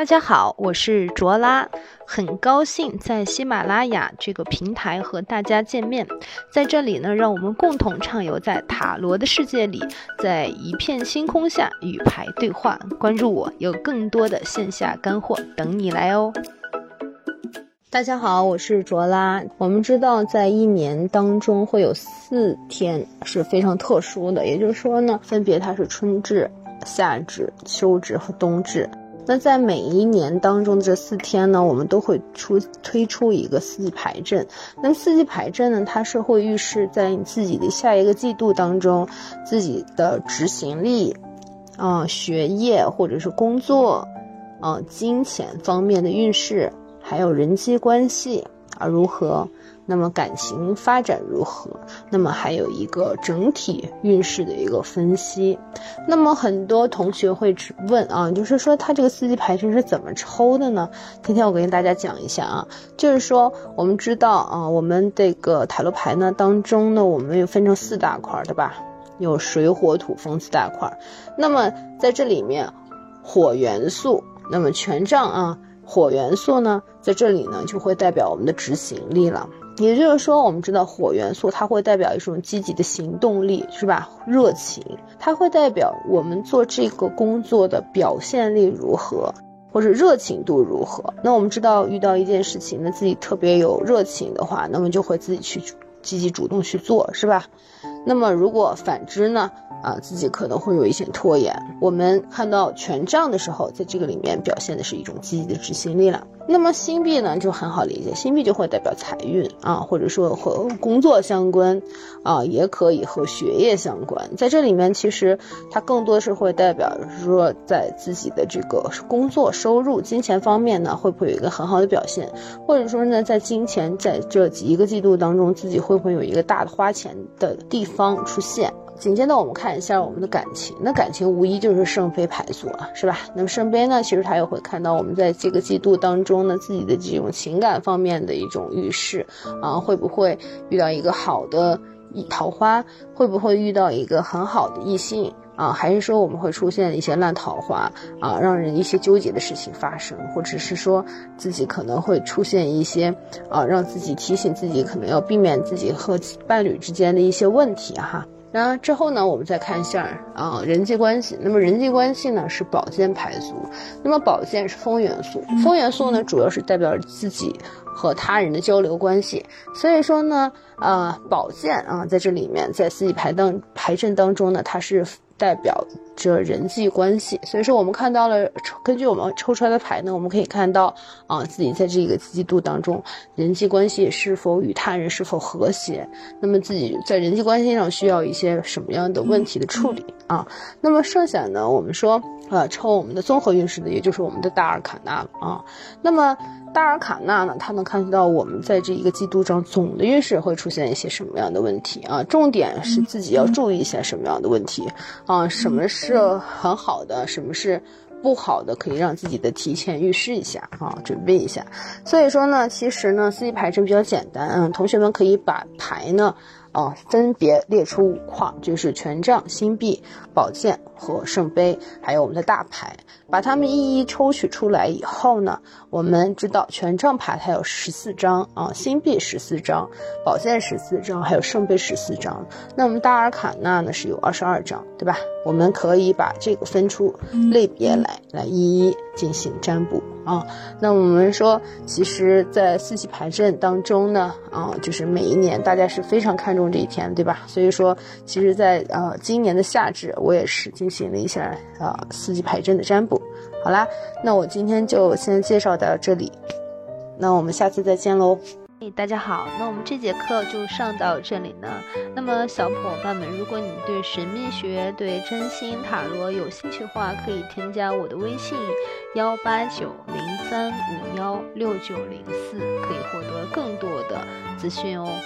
大家好，我是卓拉，很高兴在喜马拉雅这个平台和大家见面。在这里呢，让我们共同畅游在塔罗的世界里，在一片星空下与牌对话。关注我，有更多的线下干货等你来哦。大家好，我是卓拉。我们知道，在一年当中会有四天是非常特殊的，也就是说呢，分别它是春至、夏至、秋至和冬至。那在每一年当中的这四天呢，我们都会出推出一个四季牌阵。那四季牌阵呢，它是会预示在你自己的下一个季度当中，自己的执行力，啊，学业或者是工作，啊，金钱方面的运势，还有人际关系如何。那么感情发展如何？那么还有一个整体运势的一个分析。那么很多同学会问啊，就是说他这个四季牌阵是怎么抽的呢？今天我跟大家讲一下啊，就是说我们知道啊，我们这个塔罗牌呢当中呢，我们又分成四大块，对吧？有水火土风四大块。那么在这里面，火元素，那么权杖啊，火元素呢，在这里呢就会代表我们的执行力了。也就是说，我们知道火元素它会代表一种积极的行动力，是吧？热情，它会代表我们做这个工作的表现力如何，或者热情度如何。那我们知道，遇到一件事情，那自己特别有热情的话，那么就会自己去积极主动去做，是吧？那么如果反之呢？啊，自己可能会有一些拖延。我们看到权杖的时候，在这个里面表现的是一种积极的执行力了。那么星币呢，就很好理解，星币就会代表财运啊，或者说和工作相关啊，也可以和学业相关。在这里面，其实它更多是会代表说，在自己的这个工作收入、金钱方面呢，会不会有一个很好的表现？或者说呢，在金钱在这几一个季度当中，自己会不会有一个大的花钱的地方出现？紧接着我们看一下我们的感情，那感情无疑就是圣杯牌组了，是吧？那么圣杯呢，其实它也会看到我们在这个季度当中呢，自己的这种情感方面的一种预示啊，会不会遇到一个好的桃花？会不会遇到一个很好的异性啊？还是说我们会出现一些烂桃花啊，让人一些纠结的事情发生，或者是说自己可能会出现一些啊，让自己提醒自己可能要避免自己和伴侣之间的一些问题哈。那之后呢，我们再看一下啊人际关系。那么人际关系呢是宝剑牌组，那么宝剑是风元素，风元素呢主要是代表自己和他人的交流关系。所以说呢，呃，宝剑啊在这里面在四季牌当牌阵当中呢，它是。代表着人际关系，所以说我们看到了，根据我们抽出来的牌呢，我们可以看到啊，自己在这个季度当中，人际关系是否与他人是否和谐，那么自己在人际关系上需要一些什么样的问题的处理啊？那么剩下呢，我们说呃，抽我们的综合运势的，也就是我们的大尔卡纳啊，那么。大尔卡纳呢，它能看到我们在这一个季度中总的运势会出现一些什么样的问题啊？重点是自己要注意一下什么样的问题啊？什么是很好的，什么是不好的，可以让自己的提前预示一下啊，准备一下。所以说呢，其实呢，四季牌阵比较简单，嗯，同学们可以把牌呢。啊，分别列出五块，就是权杖、星币、宝剑和圣杯，还有我们的大牌，把它们一一抽取出来以后呢，我们知道权杖牌它有十四张啊，星币十四张，宝剑十四张，还有圣杯十四张。那我们大尔卡纳呢是有二十二张，对吧？我们可以把这个分出类别来，来一一进行占卜。啊，那我们说，其实，在四季牌阵当中呢，啊，就是每一年大家是非常看重这一天，对吧？所以说，其实，在呃今年的夏至，我也是进行了一下啊四季牌阵的占卜。好啦，那我今天就先介绍到这里，那我们下次再见喽。大家好，那我们这节课就上到这里呢。那么小伙伴们，如果你对神秘学、对真心塔罗有兴趣的话，可以添加我的微信幺八九零三五幺六九零四，可以获得更多的资讯哦。